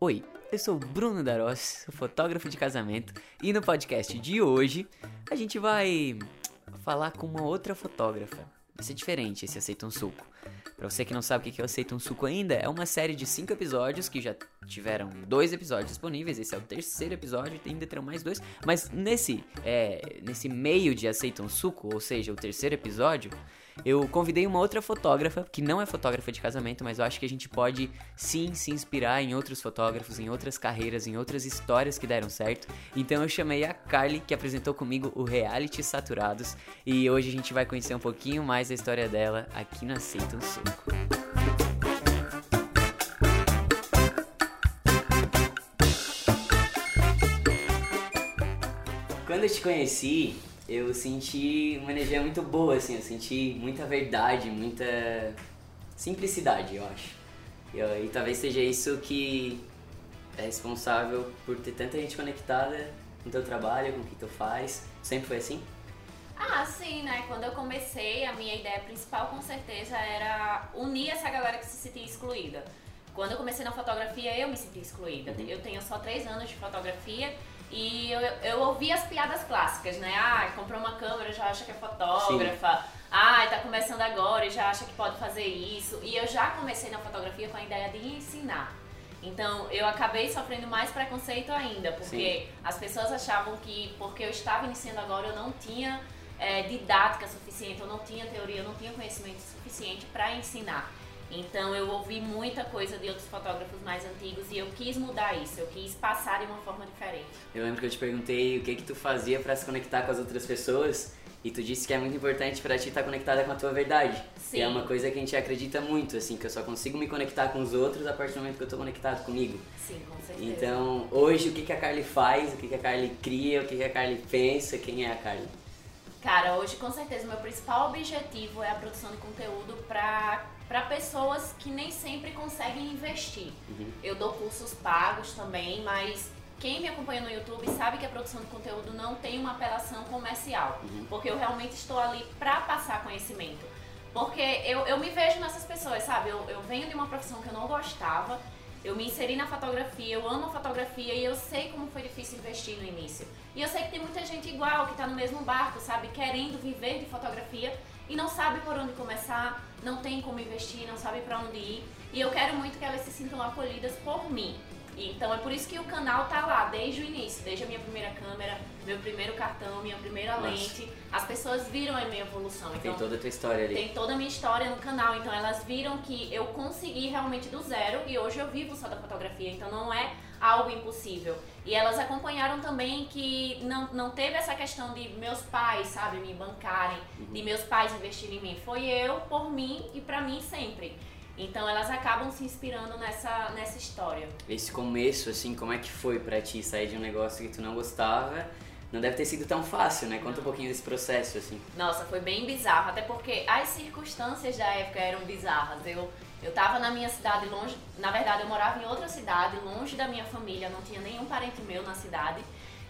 Oi, eu sou Bruno Darós, sou fotógrafo de casamento, e no podcast de hoje a gente vai falar com uma outra fotógrafa. Vai ser diferente esse Aceita um Suco. Pra você que não sabe o que é o Aceita um Suco ainda, é uma série de cinco episódios que já tiveram dois episódios disponíveis. Esse é o terceiro episódio, ainda terão mais dois. Mas nesse, é, nesse meio de Aceita um Suco, ou seja, o terceiro episódio, eu convidei uma outra fotógrafa, que não é fotógrafa de casamento, mas eu acho que a gente pode sim se inspirar em outros fotógrafos, em outras carreiras, em outras histórias que deram certo. Então eu chamei a Carly, que apresentou comigo o Reality Saturados, e hoje a gente vai conhecer um pouquinho mais da história dela aqui no Aceita um Suco. Eu te conheci, eu senti uma energia muito boa, assim, eu senti muita verdade, muita simplicidade, eu acho. E, e talvez seja isso que é responsável por ter tanta gente conectada no teu trabalho, com o que tu faz. Sempre foi assim? Ah, sim, né? Quando eu comecei, a minha ideia principal com certeza era unir essa galera que se sentia excluída. Quando eu comecei na fotografia, eu me senti excluída. Uhum. Eu tenho só três anos de fotografia e eu, eu ouvi as piadas clássicas, né? Ah, comprou uma câmera, já acha que é fotógrafa. Ah, tá começando agora e já acha que pode fazer isso. E eu já comecei na fotografia com a ideia de ensinar. Então eu acabei sofrendo mais preconceito ainda, porque Sim. as pessoas achavam que porque eu estava iniciando agora eu não tinha é, didática suficiente, eu não tinha teoria, eu não tinha conhecimento suficiente para ensinar. Então eu ouvi muita coisa de outros fotógrafos mais antigos e eu quis mudar isso, eu quis passar de uma forma diferente. Eu lembro que eu te perguntei o que que tu fazia pra se conectar com as outras pessoas e tu disse que é muito importante pra ti estar conectada com a tua verdade. Sim. E é uma coisa que a gente acredita muito, assim, que eu só consigo me conectar com os outros a partir do momento que eu tô conectado comigo. Sim, com certeza. Então, hoje, o que, que a Carly faz, o que, que a Carly cria, o que, que a Carly pensa, quem é a Carly? Cara, hoje com certeza o meu principal objetivo é a produção de conteúdo para para pessoas que nem sempre conseguem investir. Uhum. Eu dou cursos pagos também, mas quem me acompanha no YouTube sabe que a produção de conteúdo não tem uma apelação comercial, Uhum. porque eu realmente estou ali para passar conhecimento. Porque eu, eu me vejo nessas pessoas, sabe? Eu, eu venho de uma profissão que eu não gostava, eu me inseri na fotografia, eu amo a fotografia e eu sei como foi difícil investir no início. E eu sei que tem muita gente igual, que tá no mesmo barco, sabe? Querendo viver de fotografia e não sabe por onde começar, não tem como investir, não sabe pra onde ir. E eu quero muito que elas se sintam acolhidas por mim. Então é por isso que o canal tá lá desde o início, desde a minha primeira câmera, meu primeiro cartão, minha primeira Nossa. lente. As pessoas viram a minha evolução. Tem Então toda a tua história ali. tem toda a minha história no canal, então elas viram que eu consegui realmente do zero e hoje eu vivo só da fotografia, então não é algo impossível. E elas acompanharam também que não, não teve essa questão de meus pais, sabe, me bancarem, de meus pais investirem em mim. Foi eu, por mim e pra mim sempre. Então elas acabam se inspirando nessa, nessa história. Esse começo, assim, como é que foi pra ti sair de um negócio que tu não gostava? Não deve ter sido tão fácil, né? Conta um pouquinho desse processo, assim. Nossa, foi bem bizarro, até porque as circunstâncias da época eram bizarras. Eu, eu tava na minha cidade longe, na verdade eu morava em outra cidade, longe da minha família, não tinha nenhum parente meu na cidade.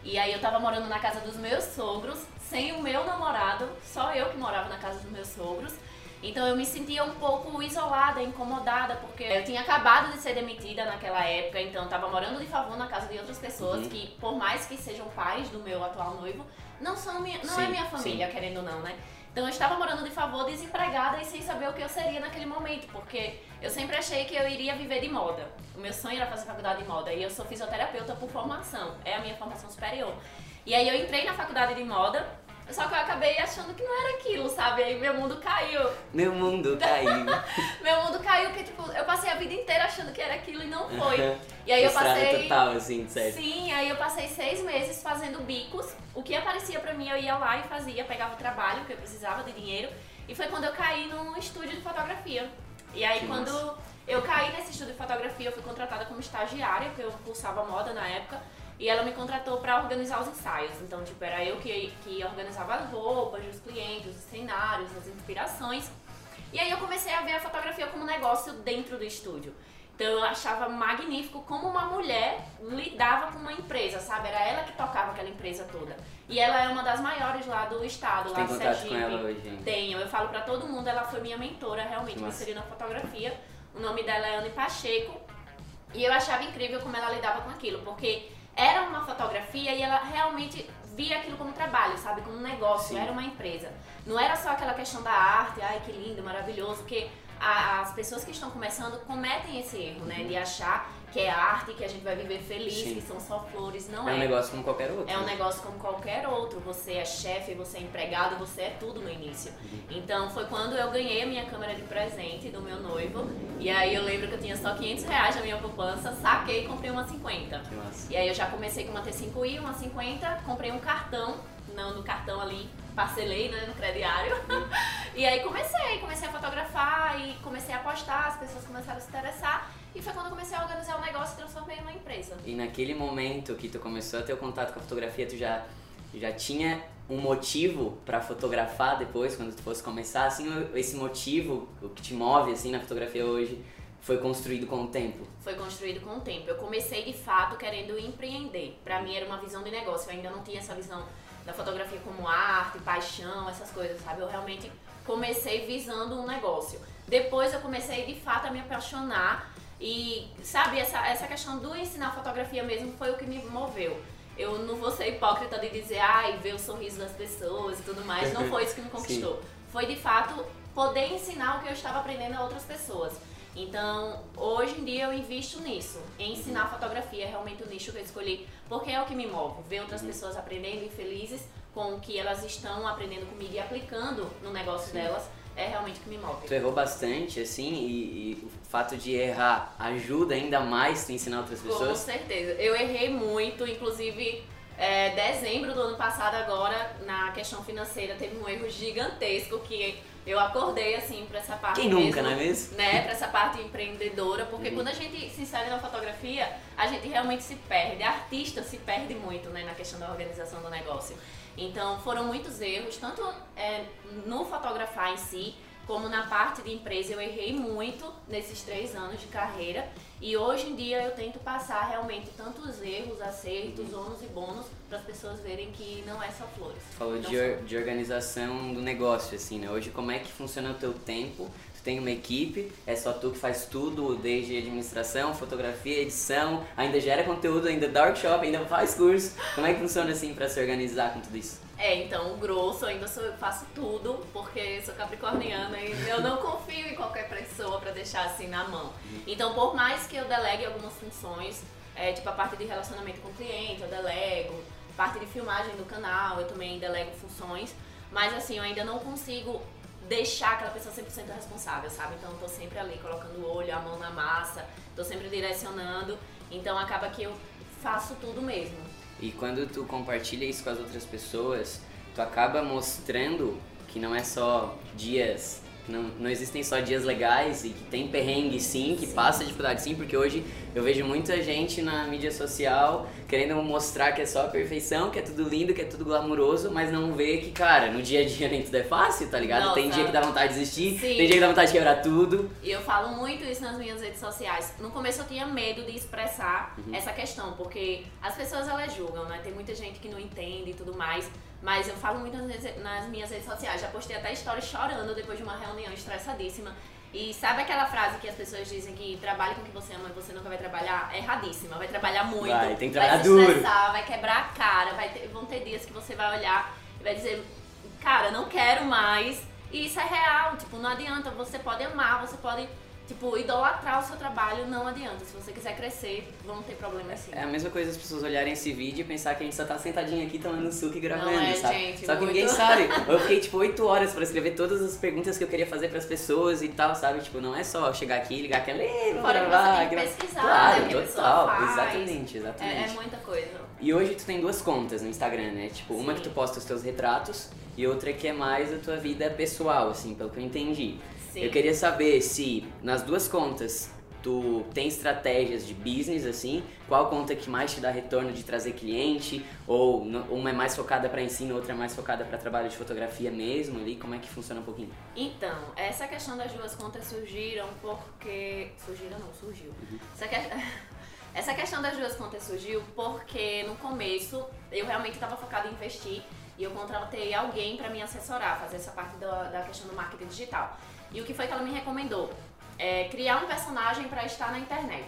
E aí eu tava morando na casa dos meus sogros, sem o meu namorado, só eu que morava na casa dos meus sogros. Então eu me sentia um pouco isolada, incomodada, porque eu tinha acabado de ser demitida naquela época, então eu tava morando de favor na casa de outras pessoas Uhum. que, por mais que sejam pais do meu atual noivo, não são minha, não é Sim, minha família, querendo ou não, né? Então eu estava morando de favor, desempregada e sem saber o que eu seria naquele momento, porque eu sempre achei que eu iria viver de moda. O meu sonho era fazer faculdade de moda e eu sou fisioterapeuta por formação, é a minha formação superior. E aí eu entrei na faculdade de moda, só que eu acabei achando que não era aquilo, sabe? Aí meu mundo caiu. Meu mundo caiu. Meu mundo caiu porque, tipo, eu passei a vida inteira achando que era aquilo e não foi. E aí eu passei. total, assim, certo. Sim, aí eu passei seis meses fazendo bicos. O que aparecia pra mim eu ia lá e fazia, pegava o trabalho, porque eu precisava de dinheiro. E foi quando eu caí num estúdio de fotografia. E aí Que quando massa. eu caí nesse estúdio de fotografia, eu fui contratada como estagiária, porque eu cursava moda na época. E ela me contratou pra organizar os ensaios. Então, tipo, era eu que, que organizava as roupas dos clientes, os cenários, as inspirações. E aí eu comecei a ver a fotografia como negócio dentro do estúdio. Então eu achava magnífico como uma mulher lidava com uma empresa, sabe? Era ela que tocava aquela empresa toda. E ela é uma das maiores lá do estado, lá Tem de Sergipe. com ela hoje ainda? Tenho, eu falo pra todo mundo, ela foi minha mentora, realmente, me inseriu na fotografia. O nome dela é Anne Pacheco. E eu achava incrível como ela lidava com aquilo, porque era uma fotografia e ela realmente via aquilo como trabalho, sabe? Como um negócio, Sim. era uma empresa. Não era só aquela questão da arte, ai que lindo, maravilhoso, porque a- as pessoas que estão começando cometem esse erro, né? De achar que é arte, que a gente vai viver feliz, Sim. que são só flores. Não É é. um negócio como qualquer outro. É um né? negócio como qualquer outro. Você é chefe, você é empregado, você é tudo no início. Então foi quando eu ganhei a minha câmera de presente do meu noivo. E aí eu lembro que eu tinha só 500 reais na minha poupança, saquei e comprei uma 50. Que massa. E aí eu já comecei com uma T5i, uma 50, comprei um cartão, não no cartão ali, parcelei né, no crediário. e aí comecei, comecei a fotografar e comecei a postar, as pessoas começaram a se interessar. E foi quando eu comecei a organizar o negócio e transformei numa empresa. E naquele momento que tu começou a ter o contato com a fotografia, tu já, já tinha um motivo pra fotografar depois, quando tu fosse começar? Assim, esse motivo, o que te move assim na fotografia hoje, foi construído com o tempo? foi construído com o tempo. Eu comecei de fato querendo empreender. Pra mim era uma visão de negócio. Eu ainda não tinha essa visão da fotografia como arte, paixão, essas coisas, sabe? Eu realmente comecei visando um negócio. Depois eu comecei de fato a me apaixonar e, sabe, essa, essa questão do ensinar fotografia mesmo foi o que me moveu. Eu não vou ser hipócrita de dizer, ai, ver o sorriso das pessoas e tudo mais. Não foi isso que me conquistou. Foi de fato poder ensinar o que eu estava aprendendo a outras pessoas. Então, hoje em dia eu invisto nisso, em ensinar fotografia, é realmente o nicho que eu escolhi, porque é o que me move, ver outras pessoas aprendendo e felizes com o que elas estão aprendendo comigo e aplicando no negócio delas, é realmente o que me move. Tu errou bastante, assim, e, e o fato de errar ajuda ainda mais tu ensinar outras Com pessoas? certeza. Eu errei muito, inclusive é, dezembro do ano passado agora, na questão financeira, teve um erro gigantesco que eu acordei assim pra essa parte Quem nunca, mesmo, não é mesmo? né, pra essa parte empreendedora, porque Uhum. quando a gente se insere na fotografia, a gente realmente se perde. A artista se perde muito, né, na questão da organização do negócio. Então, foram muitos erros, tanto é, no fotografar em si, como na parte de empresa. Eu errei muito nesses três anos de carreira. E hoje em dia eu tento passar realmente tantos erros, acertos, ônus e bônus, para as pessoas verem que não é só flores. Falou Não de, or- de organização do negócio, assim, né? Hoje, como é que funciona o teu tempo? Tu tem uma equipe, é só tu que faz tudo, desde administração, fotografia, edição, ainda gera conteúdo, ainda dá workshop, ainda faz curso. Como é que funciona, assim, pra se organizar com tudo isso? É, então o grosso ainda sou faço tudo, porque sou capricorniana e eu não confio em qualquer pessoa pra deixar assim na mão. Então, por mais que eu delegue algumas funções, é, tipo a parte de relacionamento com o cliente, eu delego, parte de filmagem do canal, eu também delego funções, mas assim, eu ainda não consigo deixar aquela pessoa 100% responsável, sabe? Então, eu tô sempre ali colocando o olho, a mão na massa, tô sempre direcionando, então acaba que eu faço tudo mesmo. E quando tu compartilha isso com as outras pessoas, tu acaba mostrando que não é só dias, não, não existem só dias legais e que tem perrengue sim, que Sim. passa dificuldade sim, porque hoje eu vejo muita gente na mídia social querendo mostrar que é só a perfeição, que é tudo lindo, que é tudo glamuroso, mas não vê que, cara, no dia a dia nem tudo é fácil, tá ligado? Tem dia que dá vontade de desistir, Sim. tem dia que dá vontade de quebrar tudo. E eu falo muito isso nas minhas redes sociais. No começo eu tinha medo de expressar essa questão, porque as pessoas elas julgam, né? Tem muita gente que não entende e tudo mais. Mas eu falo muito nas, minhas- nas minhas redes sociais. Já postei até história chorando depois de uma reunião estressadíssima. E sabe aquela frase que as pessoas dizem que trabalhe com o que você ama e você nunca vai trabalhar? É erradíssima. Vai trabalhar muito. Vai, tem que vai trabalhar se duro. estressar, vai quebrar a cara. Vai ter- vão ter dias que você vai olhar e vai dizer, cara, não quero mais. E isso é real, tipo, não adianta. Você pode amar, você pode, tipo, idolatrar o seu trabalho, não adianta. Se você quiser crescer, vão ter problemas sim. É a mesma coisa as pessoas olharem esse vídeo e pensar que a gente só tá sentadinho aqui tomando suco e gravando, Não é, sabe? gente, só que muito. ninguém sabe. Eu fiquei tipo 8 horas pra escrever todas as perguntas que eu queria fazer pras pessoas e tal, sabe? Tipo, não é só chegar aqui ligar aquela. "Ei, vou Fora que gravar, você tem que gra-". pesquisar, Claro, né, total. faz. Exatamente, É, exatamente. é muita coisa. E hoje tu tem duas contas no Instagram, né? Tipo, uma Sim. que tu posta os teus retratos e outra que é mais a tua vida pessoal, assim, pelo que eu entendi. Sim. Eu queria saber se nas duas contas tu tem estratégias de business, assim, qual conta que mais te dá retorno de trazer cliente, ou uma é mais focada para ensino, outra é mais focada para trabalho de fotografia mesmo ali, como é que funciona um pouquinho? Então, essa questão das duas contas surgiram porque. Surgiram não, surgiu. Essa, que... essa questão das duas contas surgiu porque no começo eu realmente estava focada em investir e eu contratei alguém para me assessorar, fazer essa parte da, da questão do marketing digital. E o que foi que ela me recomendou? É criar um personagem para estar na internet.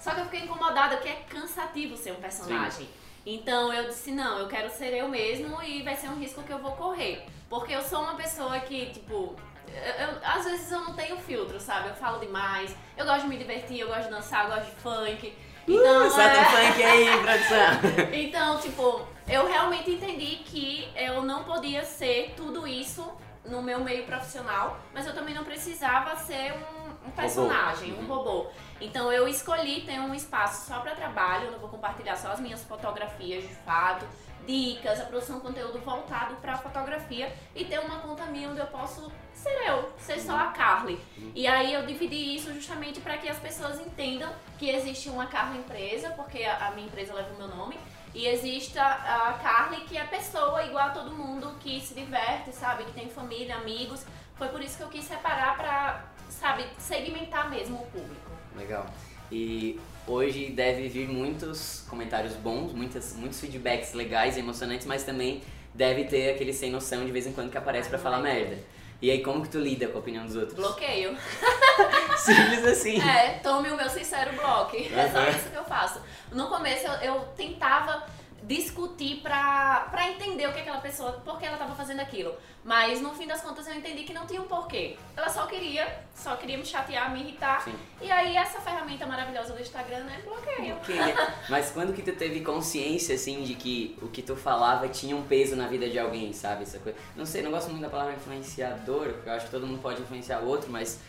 Só que eu fiquei incomodada porque é cansativo ser um personagem. Sim. Então eu disse, não, eu quero ser eu mesmo e vai ser um risco que eu vou correr. Porque eu sou uma pessoa que, tipo, eu, eu, às vezes eu não tenho filtro, sabe? Eu falo demais, eu gosto de me divertir, eu gosto de dançar, eu gosto de funk. Então, uh, solta é... funk aí, produção! então, tipo, eu realmente entendi que eu não podia ser tudo isso no meu meio profissional, mas eu também não precisava ser um, um personagem, robô. um uhum. robô. Então eu escolhi ter um espaço só para trabalho, eu vou compartilhar só as minhas fotografias de fato, dicas, a produção de conteúdo voltado para fotografia e ter uma conta minha onde eu posso ser eu, ser só a Carly. E aí eu dividi isso justamente para que as pessoas entendam que existe uma Carly empresa, porque a minha empresa leva o meu nome, e existe a, a Carly que é pessoa igual a todo mundo que se diverte, sabe, que tem família, amigos. Foi por isso que eu quis separar para, sabe, segmentar mesmo o público. Legal. E hoje deve vir muitos comentários bons, muitas, muitos feedbacks legais e emocionantes, mas também deve ter aquele sem noção de vez em quando que aparece para falar merda. E aí, como que tu lida com a opinião dos outros? Bloqueio. Simples assim. É, tome o meu sincero bloco. É só isso que eu faço. No começo eu, eu tentava discutir pra, pra entender o que aquela pessoa, por que ela tava fazendo aquilo. Mas no fim das contas eu entendi que não tinha um porquê. Ela só queria, só queria me chatear, me irritar. Sim. E aí essa ferramenta maravilhosa do Instagram, né, bloqueia. Bloqueia. Mas quando que tu teve consciência, assim, de que o que tu falava tinha um peso na vida de alguém, sabe? Essa coisa. Não sei, não gosto muito da palavra influenciador, porque eu acho que todo mundo pode influenciar o outro, mas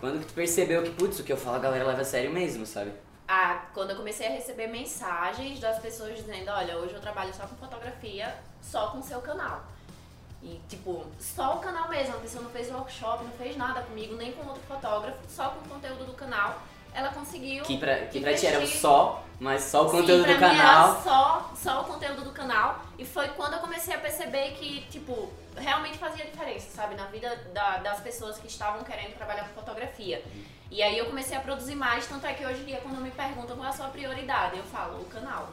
quando que tu percebeu que, putz, o que eu falo a galera leva a sério mesmo, sabe? A, quando eu comecei a receber mensagens das pessoas dizendo, olha, hoje eu trabalho só com fotografia, só com seu canal. E, tipo, só o canal mesmo, a pessoa não fez workshop, não fez nada comigo, nem com outro fotógrafo, só com o conteúdo do canal ela conseguiu. Que pra, que pra ti era só, mas só o conteúdo Sim, do canal. Era só, só o conteúdo do canal. E foi quando eu comecei a perceber que, tipo, realmente fazia diferença, sabe? Na vida da, das pessoas que estavam querendo trabalhar com fotografia. E aí eu comecei a produzir mais, tanto é que hoje em dia, quando me perguntam qual é a sua prioridade, eu falo o canal.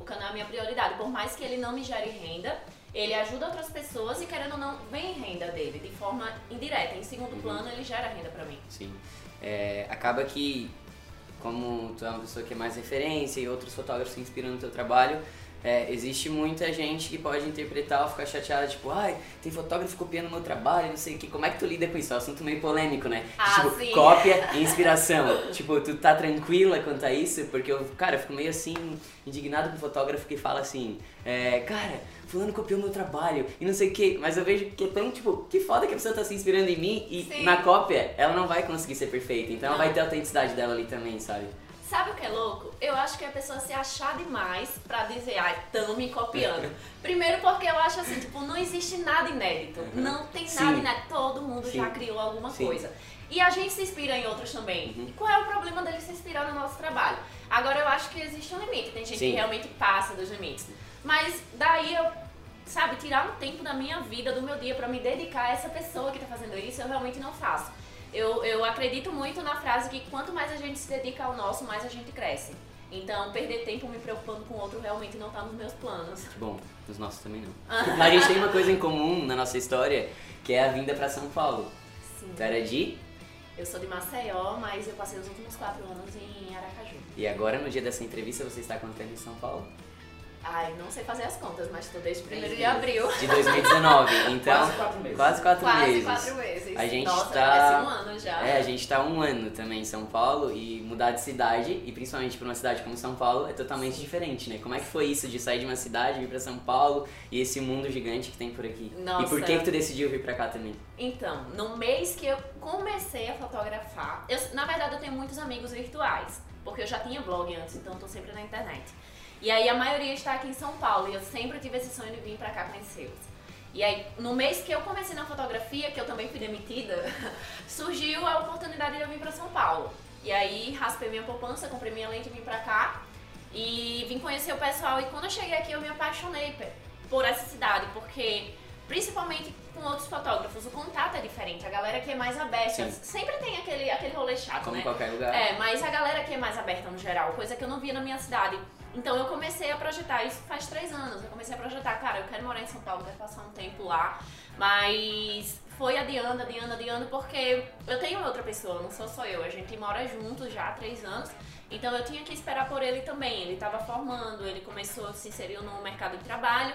O canal é a minha prioridade. Por mais que ele não me gere renda, ele ajuda outras pessoas e, querendo ou não, vem renda dele de forma indireta. Em segundo uhum. plano, ele gera renda para mim. Sim. É, acaba que como tu é uma pessoa que é mais referência e outros fotógrafos se inspiram no teu trabalho, é, existe muita gente que pode interpretar ou ficar chateada, tipo, ai, tem fotógrafo copiando meu trabalho, não sei o que. Como é que tu lida com isso? É um assunto meio polêmico, né? Ah, tipo, sim. cópia e inspiração. tipo, tu tá tranquila quanto a isso? Porque eu, cara, eu fico meio assim, indignado com o fotógrafo que fala assim, é, cara, fulano copiou meu trabalho e não sei o que, mas eu vejo que é tão, tipo, que foda que a pessoa tá se inspirando em mim e Sim. na cópia ela não vai conseguir ser perfeita, então não. ela vai ter a autenticidade dela ali também, sabe? Sabe o que é louco? Eu acho que a pessoa se achar demais pra dizer, ai, tão me copiando. Primeiro porque eu acho assim, tipo, não existe nada inédito. Uhum. Não tem Sim. nada inédito. Todo mundo Sim. já criou alguma Sim. coisa. E a gente se inspira em outros também. Uhum. Qual é o problema dele se inspirar no nosso trabalho? Agora eu acho que existe um limite. Tem gente que realmente passa dos limites. Mas daí eu sabe, tirar um tempo da minha vida, do meu dia, para me dedicar a essa pessoa que tá fazendo isso, eu realmente não faço. Eu, eu acredito muito na frase que quanto mais a gente se dedica ao nosso, mais a gente cresce. Então, perder tempo me preocupando com o outro realmente não tá nos meus planos. Bom, nos nossos também não. a gente tem uma coisa em comum na nossa história, que é a vinda para São Paulo. Sim. Tu era de? Eu sou de Maceió, mas eu passei os últimos quatro anos em Aracaju. E agora, no dia dessa entrevista, você está quanto tempo em São Paulo? Ai, não sei fazer as contas, mas estou desde 1 de abril. De 2019, então. Quase quatro meses. Quase quatro quase meses. quatro meses. A gente Nossa, tá. um ano já. É, a gente tá um ano também em São Paulo e mudar de cidade, e principalmente para uma cidade como São Paulo, é totalmente diferente, né? Como é que foi isso de sair de uma cidade, vir para São Paulo e esse mundo gigante que tem por aqui? Nossa. E por que, que tu decidiu vir para cá também? Então, no mês que eu comecei a fotografar, eu, na verdade eu tenho muitos amigos virtuais, porque eu já tinha blog antes, então eu tô sempre na internet. E aí a maioria está aqui em São Paulo e eu sempre tive esse sonho de vir para cá conhecê-los. E aí, no mês que eu comecei na fotografia, que eu também fui demitida, surgiu a oportunidade de eu vir para São Paulo. E aí, raspei minha poupança, comprei minha lente e vim para cá. E vim conhecer o pessoal. E quando eu cheguei aqui, eu me apaixonei por essa cidade, porque principalmente com outros fotógrafos, o contato é diferente. A galera que é mais aberta, Sim. sempre tem aquele, aquele rolê chato, Como né? em qualquer lugar. É, mas a galera que é mais aberta no geral, coisa que eu não via na minha cidade. Então eu comecei a projetar, isso faz três anos, eu comecei a projetar, cara, eu quero morar em São Paulo, quero passar um tempo lá, mas foi adiando, adiando, adiando, porque eu tenho outra pessoa, não sou só eu. A gente mora juntos já há três anos. Então eu tinha que esperar por ele também. Ele estava formando, ele começou, se inseriu no mercado de trabalho.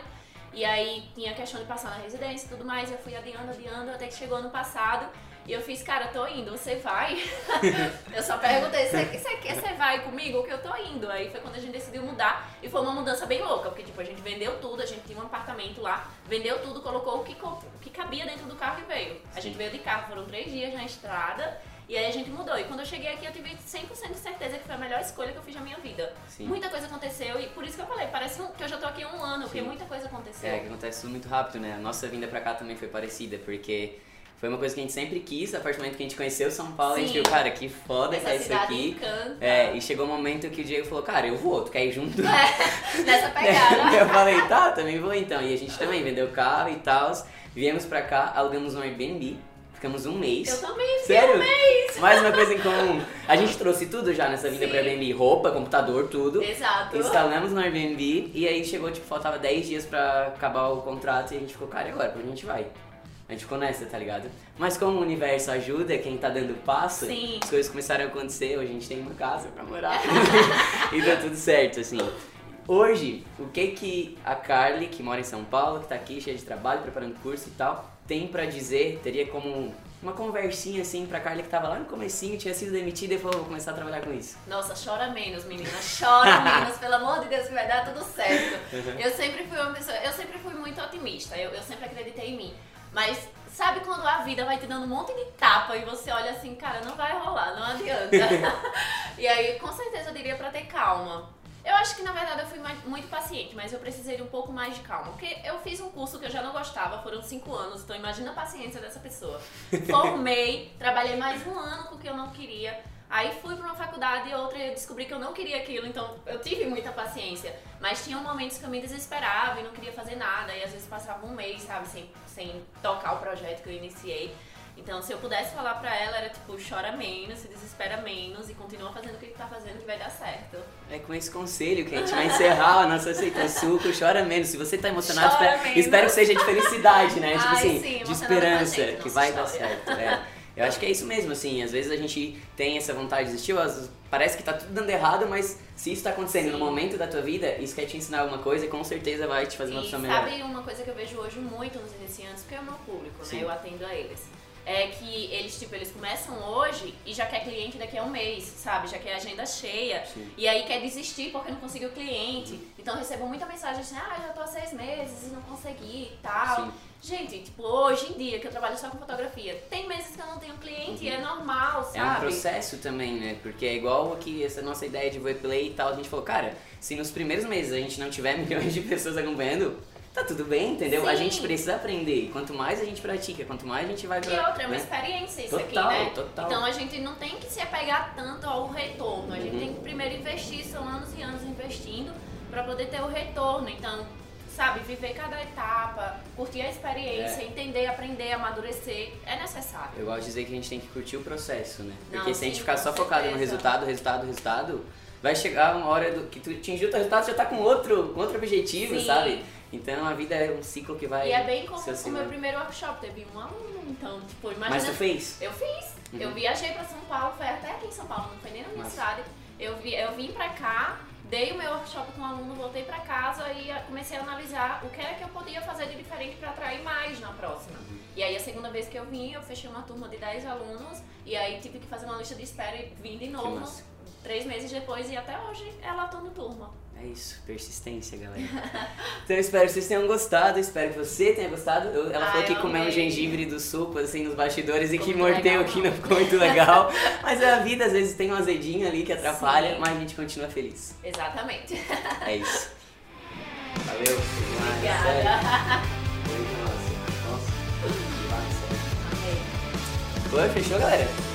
E aí tinha a questão de passar na residência e tudo mais. Eu fui adiando, adiando, até que chegou ano passado. E eu fiz, cara, tô indo, você vai? eu só perguntei, você, você, você vai comigo? Que eu tô indo. Aí foi quando a gente decidiu mudar. E foi uma mudança bem louca, porque tipo, a gente vendeu tudo, a gente tinha um apartamento lá, vendeu tudo, colocou o que, o que cabia dentro do carro e veio. A gente veio de carro, foram três dias na estrada. E aí a gente mudou. E quando eu cheguei aqui, eu tive 100% de certeza que foi a melhor escolha que eu fiz na minha vida. Sim. Muita coisa aconteceu e por isso que eu falei, parece que eu já tô aqui há um ano, Sim. porque muita coisa aconteceu. É, que acontece tudo muito rápido, né? A nossa vinda pra cá também foi parecida, porque foi uma coisa que a gente sempre quis, a partir do momento que a gente conheceu São Paulo, Sim. a gente viu, cara, que foda Essa que é isso aqui. Encanta. É, e chegou um momento que o Diego falou, cara, eu vou, tu quer ir junto? É, nessa pegada. eu falei, tá, também vou então. E a gente também vendeu carro e tal. Viemos pra cá, alugamos um Airbnb. Ficamos um mês. Eu também, Sério? um mês. Mais uma coisa em comum. A gente trouxe tudo já nessa vida Sim. pra Airbnb. Roupa, computador, tudo. Exato. Instalamos no Airbnb e aí chegou, tipo, faltava 10 dias pra acabar o contrato e a gente ficou, cara, e agora? Pra onde a gente vai? A gente ficou nessa, tá ligado? Mas como o universo ajuda, quem tá dando passo, Sim. as coisas começaram a acontecer, hoje a gente tem uma casa pra morar. e deu tudo certo, assim. Hoje, o que que a Carly, que mora em São Paulo, que tá aqui cheia de trabalho, preparando curso e tal, tem para dizer, teria como uma conversinha assim pra Carly que tava lá no comecinho, tinha sido demitida e falou, vou começar a trabalhar com isso. Nossa, chora menos, menina, chora menos, pelo amor de Deus que vai dar tudo certo. Uhum. Eu sempre fui uma pessoa, eu sempre fui muito otimista, eu, eu sempre acreditei em mim. Mas sabe quando a vida vai te dando um monte de tapa e você olha assim, cara, não vai rolar, não adianta. e aí, com certeza, eu diria pra ter calma. Eu acho que na verdade eu fui muito paciente, mas eu precisei de um pouco mais de calma. Porque eu fiz um curso que eu já não gostava, foram cinco anos, então imagina a paciência dessa pessoa. Formei, trabalhei mais um ano com o que eu não queria. Aí fui para uma faculdade e outra e eu descobri que eu não queria aquilo, então eu tive muita paciência. Mas tinha momentos que eu me desesperava e não queria fazer nada, e às vezes passava um mês, sabe, sem, sem tocar o projeto que eu iniciei. Então, se eu pudesse falar pra ela, era tipo, chora menos, se desespera menos e continua fazendo o que tá fazendo que vai dar certo. É com esse conselho que a gente vai encerrar a nossa Aceita Suco, chora menos. Se você tá emocionado, espero, espero, que seja de felicidade, né? tipo Ai, assim, sim, de esperança, gente, que vai história. dar certo. É. Eu acho que é isso mesmo, assim, às vezes a gente tem essa vontade de desistir, parece que tá tudo dando errado, mas se isso tá acontecendo Sim. no momento da tua vida, isso quer te ensinar alguma coisa e com certeza vai te fazer uma pessoa melhor. sabe uma coisa que eu vejo hoje muito nos iniciantes, porque é o meu público, Sim. né? Eu atendo a eles é que eles, tipo, eles começam hoje e já quer cliente daqui a um mês, sabe? Já quer agenda cheia. Sim. E aí quer desistir porque não conseguiu cliente. Uhum. Então eu recebo muita mensagem assim, ah, já tô há seis meses e não consegui e tal. Sim. Gente, tipo, hoje em dia que eu trabalho só com fotografia, tem meses que eu não tenho cliente uhum. e é normal, sabe? É um processo também, né? Porque é igual aqui essa nossa ideia de Voiplay e tal, a gente falou, cara, se nos primeiros meses a gente não tiver milhões de pessoas acompanhando, tá tudo bem, entendeu? Sim. A gente precisa aprender. Quanto mais a gente pratica, quanto mais a gente vai pra, E outra, é uma né? experiência isso total, aqui, né? Total. Então a gente não tem que se apegar tanto ao retorno. A gente uhum. tem que primeiro investir, são anos e anos investindo para poder ter o retorno. Então, sabe, viver cada etapa, curtir a experiência, é. entender, aprender, amadurecer, é necessário. Eu gosto de dizer que a gente tem que curtir o processo, né? Porque não, se a gente sim, ficar só focado no resultado, resultado, resultado, vai chegar uma hora do, que tu atingiu o teu resultado, já tá com outro, com outro objetivo, sim. sabe? Então a vida é um ciclo que vai. E é bem como o meu primeiro workshop, teve um aluno, então, tipo, imagina. Mas tu fez? Eu fiz. Uhum. Eu viajei pra São Paulo, foi até aqui em São Paulo, não foi nem na minha Nossa. cidade. Eu, vi, eu vim pra cá, dei o meu workshop com o aluno, voltei pra casa e comecei a analisar o que era que eu podia fazer de diferente pra atrair mais na próxima. Uhum. E aí a segunda vez que eu vim, eu fechei uma turma de 10 alunos e aí tive que fazer uma lista de espera e vim de novo três meses depois e até hoje ela tá no turma. É isso, persistência, galera. então eu espero que vocês tenham gostado, espero que você tenha gostado. Eu, ela ah, falou que comeu um gengibre do suco, assim, nos bastidores ficou e que mordeu aqui, não ficou muito legal. mas a vida às vezes tem um azedinho ali que atrapalha, Sim. mas a gente continua feliz. Exatamente. É isso. Valeu. Obrigada. Foi, fechou, galera?